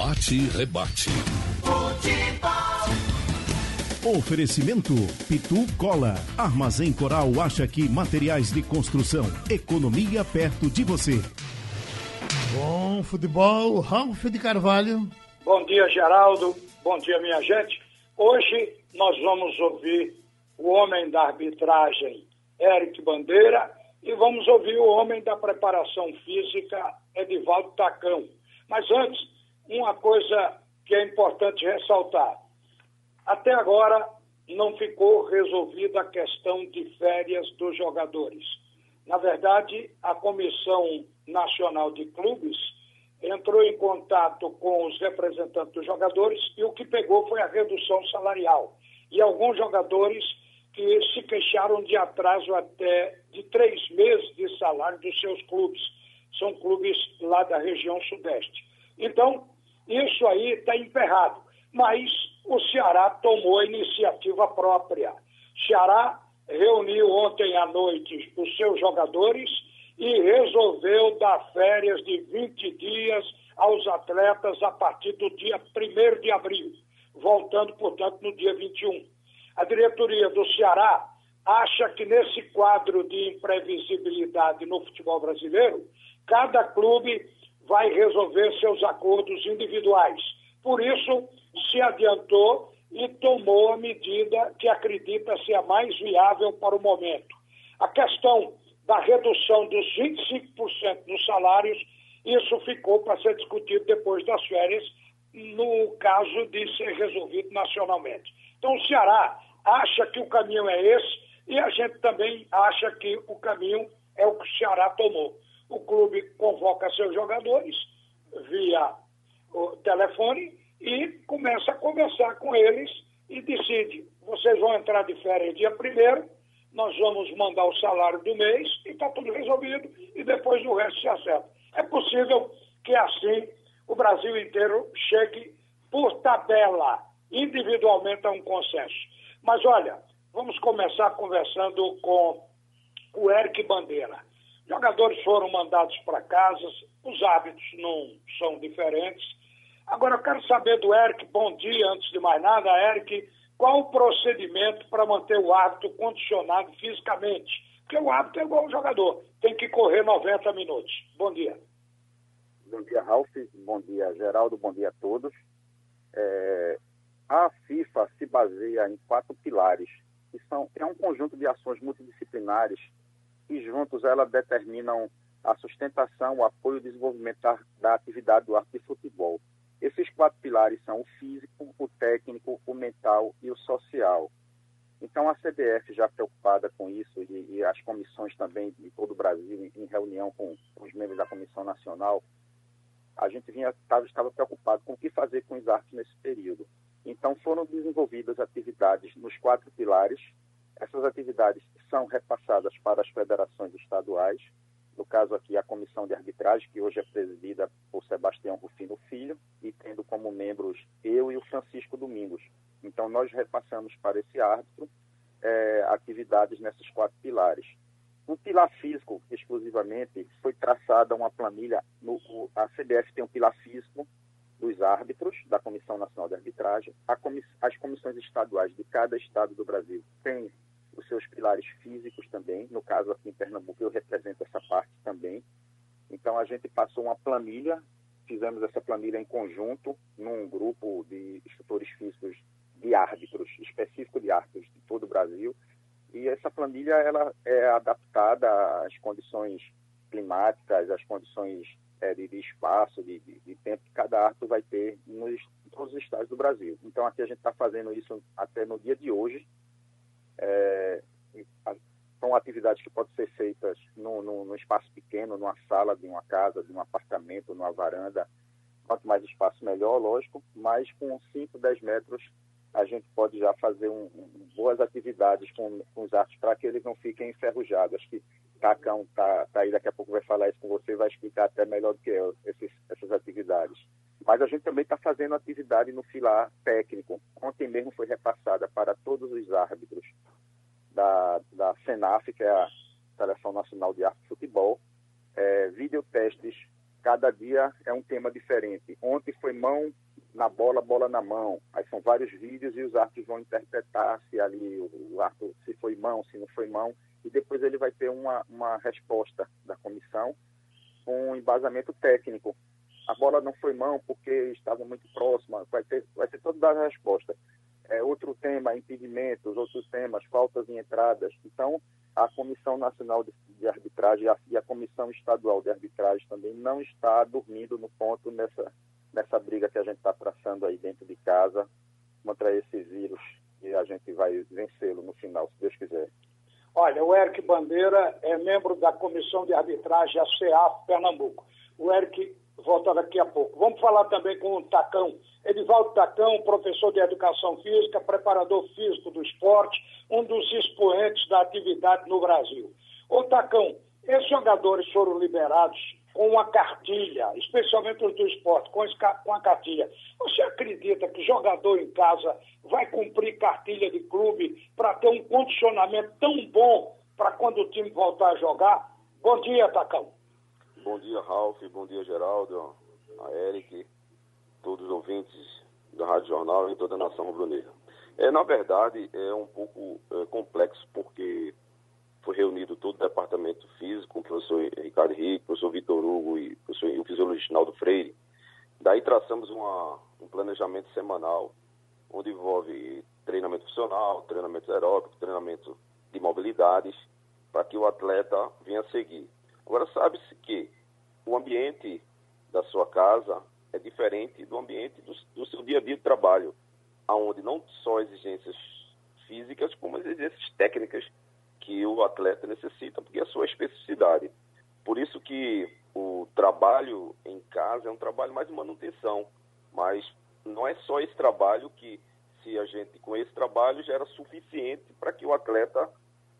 Bate e rebate. Oferecimento Pitu Cola. Armazém Coral acha que materiais de construção. Economia perto de você. Bom futebol, Ralf de Carvalho. Bom dia, Geraldo. Bom dia, minha gente. Hoje nós vamos ouvir o homem da arbitragem, Eric Bandeira, e vamos ouvir o homem da preparação física, Edivaldo Tacão. Mas antes, uma coisa que é importante ressaltar. Até agora não ficou resolvida a questão de férias dos jogadores. Na verdade, a Comissão Nacional de Clubes entrou em contato com os representantes dos jogadores e o que pegou foi a redução salarial. E alguns jogadores que se queixaram de atraso até de três meses de salário dos seus clubes. São clubes lá da região sudeste. Então, isso aí está emperrado. Mas o Ceará tomou a iniciativa própria. Ceará reuniu ontem à noite os seus jogadores e resolveu dar férias de 20 dias aos atletas a partir do dia 1 de abril, voltando, portanto, no dia 21. A diretoria do Ceará acha que nesse quadro de imprevisibilidade no futebol brasileiro, cada clube vai resolver seus acordos individuais. Por isso, se adiantou e tomou a medida que acredita ser a mais viável para o momento. A questão da redução dos 25% dos salários, isso ficou para ser discutido depois das férias, no caso de ser resolvido nacionalmente. Então, o Ceará acha que o caminho é esse e a gente também acha que o caminho é o que o Ceará tomou. O clube convoca seus jogadores via telefone e começa a conversar com eles e decide: vocês vão entrar de férias dia primeiro, nós vamos mandar o salário do mês e está tudo resolvido e depois o resto se acerta. É possível que assim o Brasil inteiro chegue por tabela, individualmente a um consenso. Mas olha, vamos começar conversando com o Eric Bandeira. Jogadores foram mandados para casa, os hábitos não são diferentes. Agora eu quero saber do Eric, bom dia, antes de mais nada, Eric, qual o procedimento para manter o hábito condicionado fisicamente? Porque o hábito é igual ao jogador, tem que correr 90 minutos. Bom dia. Bom dia, Ralf. Bom dia, Geraldo. Bom dia a todos. É, a FIFA se baseia em quatro pilares, que são é um conjunto de ações multidisciplinares que juntos elas determinam a sustentação, o apoio e o desenvolvimento da, da atividade do arte de futebol. Esses quatro pilares são o físico, o técnico, o mental e o social. Então, a CBF, já preocupada com isso, e, e as comissões também de todo o Brasil, em, em reunião com, com, os membros da Comissão Nacional, a gente vinha, tava, estava preocupado com o que fazer com os artes nesse período. Então, foram desenvolvidas atividades nos quatro pilares. Essas atividades são repassadas para as federações estaduais, no caso aqui a comissão de arbitragem, que hoje é presidida por Sebastião Rufino Filho, e tendo como membros eu e o Francisco Domingos. Então, nós repassamos para esse árbitro é, atividades nesses quatro pilares. No pilar físico, exclusivamente, foi traçada uma planilha. No, a CBF tem um pilar físico dos árbitros da Comissão Nacional de Arbitragem. Comiss as comissões estaduais de cada estado do Brasil têm os seus pilares físicos também. No caso aqui em Pernambuco, eu represento essa parte também. Então a gente passou uma planilha, fizemos essa planilha em conjunto num grupo de instrutores físicos de árbitros, específico de árbitros de todo o Brasil. E essa planilha ela é adaptada às condições climáticas, às condições é, de, de, espaço, de, de, de, tempo que cada árbitro vai ter nos, todos os estados do Brasil. Então aqui a gente está fazendo isso até no dia de hoje, é, são atividades que podem ser feitas num, num, espaço pequeno, numa sala de uma casa, de um apartamento, numa varanda. Quanto mais espaço, melhor, lógico, mas com 5, 10 metros a gente pode já fazer um, um, boas atividades com, com os artes para que eles não fiquem enferrujados. Acho que Cacão está tá aí, daqui a pouco vai falar isso com você, vai explicar até melhor do que eu esses, essas atividades. Mas a gente também está fazendo atividade no filar técnico. Ontem mesmo foi repassada para todos os árbitros da, da SENAF, que é a Seleção Nacional de Arte e Futebol, é, videotestes cada dia é um tema diferente. Ontem foi mão na bola, bola na mão. Aí são vários vídeos e os árbitros vão interpretar se ali o árbitro, se foi mão, se não foi mão. E depois ele vai ter uma, uma resposta da comissão com um embasamento técnico. A bola não foi mão porque estava muito próxima. Vai ter, vai ter toda a resposta. É, outro tema, impedimentos, outros temas, faltas em entradas. Então, a Comissão Nacional de, de Arbitragem e a Comissão Estadual de Arbitragem também não está dormindo no ponto nessa, nessa briga que a gente está traçando aí dentro de casa contra esse vírus e a gente vai vencê-lo no final, se Deus quiser. Olha, o Eric Bandeira é membro da Comissão de Arbitragem, a CEAF Pernambuco. O Eric volta daqui a pouco. Vamos falar também com o Tacão. Edivaldo Tacão, professor de Educação Física, preparador físico do esporte, um dos expoentes da atividade no Brasil. Ô Tacão, esses jogadores foram liberados com uma cartilha, especialmente os do esporte, com, com a cartilha. Você acredita que jogador em casa vai cumprir cartilha de clube para ter um condicionamento tão bom para quando o time voltar a jogar? Bom dia, Tacão. Bom dia, Ralf. Bom dia, Geraldo, a Eric, todos os ouvintes da Rádio Jornal e toda a nação rubro-negra. É, na verdade, é um pouco é, complexo, porque foi reunido todo o departamento físico, o professor Ricardo Henrique, o professor Vitor Hugo e o, professor, o fisiologista Naldo Freire. Daí traçamos uma, um planejamento semanal, onde envolve treinamento funcional, treinamento aeróbico, treinamento de mobilidades, para que o atleta venha seguir. Agora, sabe-se que o ambiente da sua casa é diferente do ambiente do, do seu dia a dia de trabalho, aonde não só exigências físicas, como exigências técnicas que o atleta necessita, porque é a sua especificidade. Por isso que o trabalho em casa é um trabalho mais de manutenção, mas não é só esse trabalho que, se a gente com esse trabalho já era suficiente para que o atleta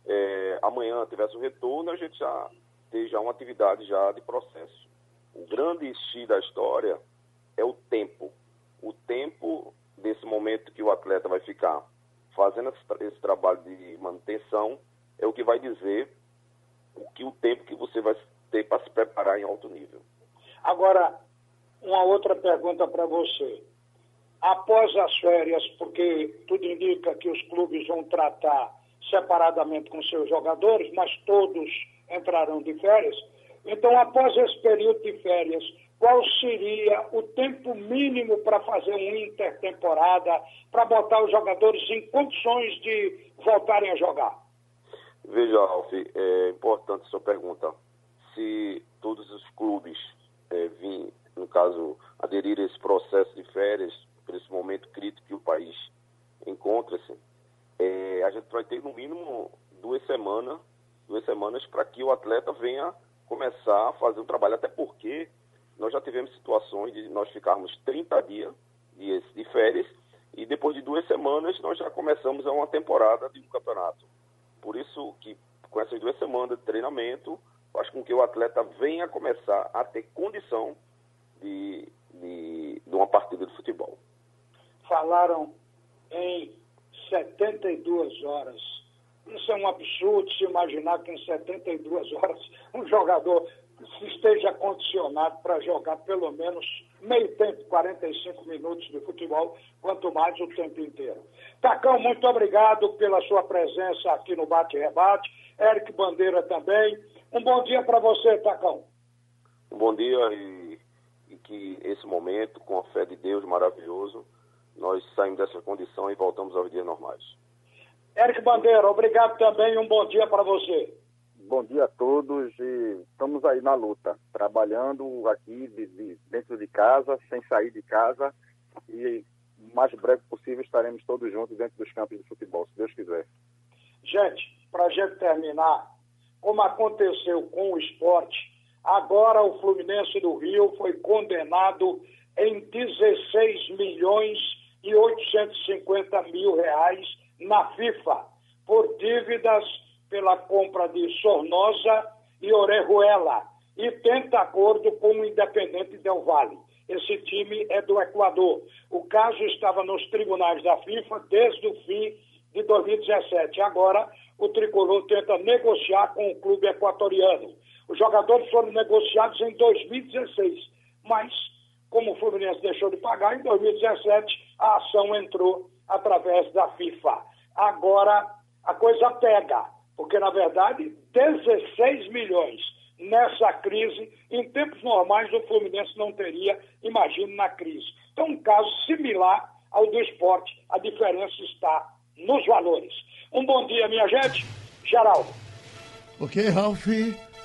é, amanhã tivesse o retorno, a gente já esteja uma atividade já de processo. O grande X da história é o tempo. O tempo desse momento que o atleta vai ficar fazendo esse trabalho de manutenção é o que vai dizer o que o tempo que você vai ter para se preparar em alto nível. Agora, uma outra pergunta para você. Após as férias, porque tudo indica que os clubes vão tratar separadamente com seus jogadores, mas todos entrarão de férias. Então, após esse período de férias, qual seria o tempo mínimo para fazer uma intertemporada, para botar os jogadores em condições de voltarem a jogar? Veja, Alf, é importante sua pergunta. Se todos os clubes é, no caso, aderir a esse processo de férias, por esse momento crítico que o país encontra-se, é, a gente vai ter no mínimo duas semanas, duas semanas para que o atleta venha começar a fazer o trabalho, até porque nós já tivemos situações de nós ficarmos 30 dias, dias de férias e depois de duas semanas nós já começamos a uma temporada de um campeonato. Por isso que com essas duas semanas de treinamento faz com que o atleta venha começar a ter condição de, de, de uma partida de futebol. Falaram em 72 horas. Isso é um absurdo se imaginar que em 72 horas um jogador esteja condicionado para jogar pelo menos meio tempo, 45 minutos de futebol, quanto mais o tempo inteiro. Tacão, muito obrigado pela sua presença aqui no Bate Rebate. Eric Bandeira também. Um bom dia para você, Tacão. Um bom dia e, e, que esse momento, com a fé de Deus maravilhoso, nós saímos dessa condição e voltamos aos dias normais. Eric Bandeira, obrigado também e um bom dia para você. Bom dia a todos e estamos aí na luta, trabalhando aqui de, de, dentro de casa, sem sair de casa e o mais breve possível estaremos todos juntos dentro dos campos de futebol, se Deus quiser. Gente, para a gente terminar, como aconteceu com o esporte, agora o Fluminense do Rio foi condenado em 16 milhões e 850 mil reais na FIFA por dívidas pela compra de Sornosa e Orejuela e tenta acordo com o Independente Del Valle. Esse time é do Equador. O caso estava nos tribunais da FIFA desde o fim de 2017. Agora, o tricolor tenta negociar com o clube equatoriano. Os jogadores foram negociados em 2016, mas como o Fluminense deixou de pagar, em 2017 a ação entrou através da FIFA. Agora a coisa pega, porque na verdade 16 milhões nessa crise, em tempos normais o Fluminense não teria, imagine na crise. Então, um caso similar ao do esporte, a diferença está nos valores. Um bom dia, minha gente. Geraldo. Ok, Ralf.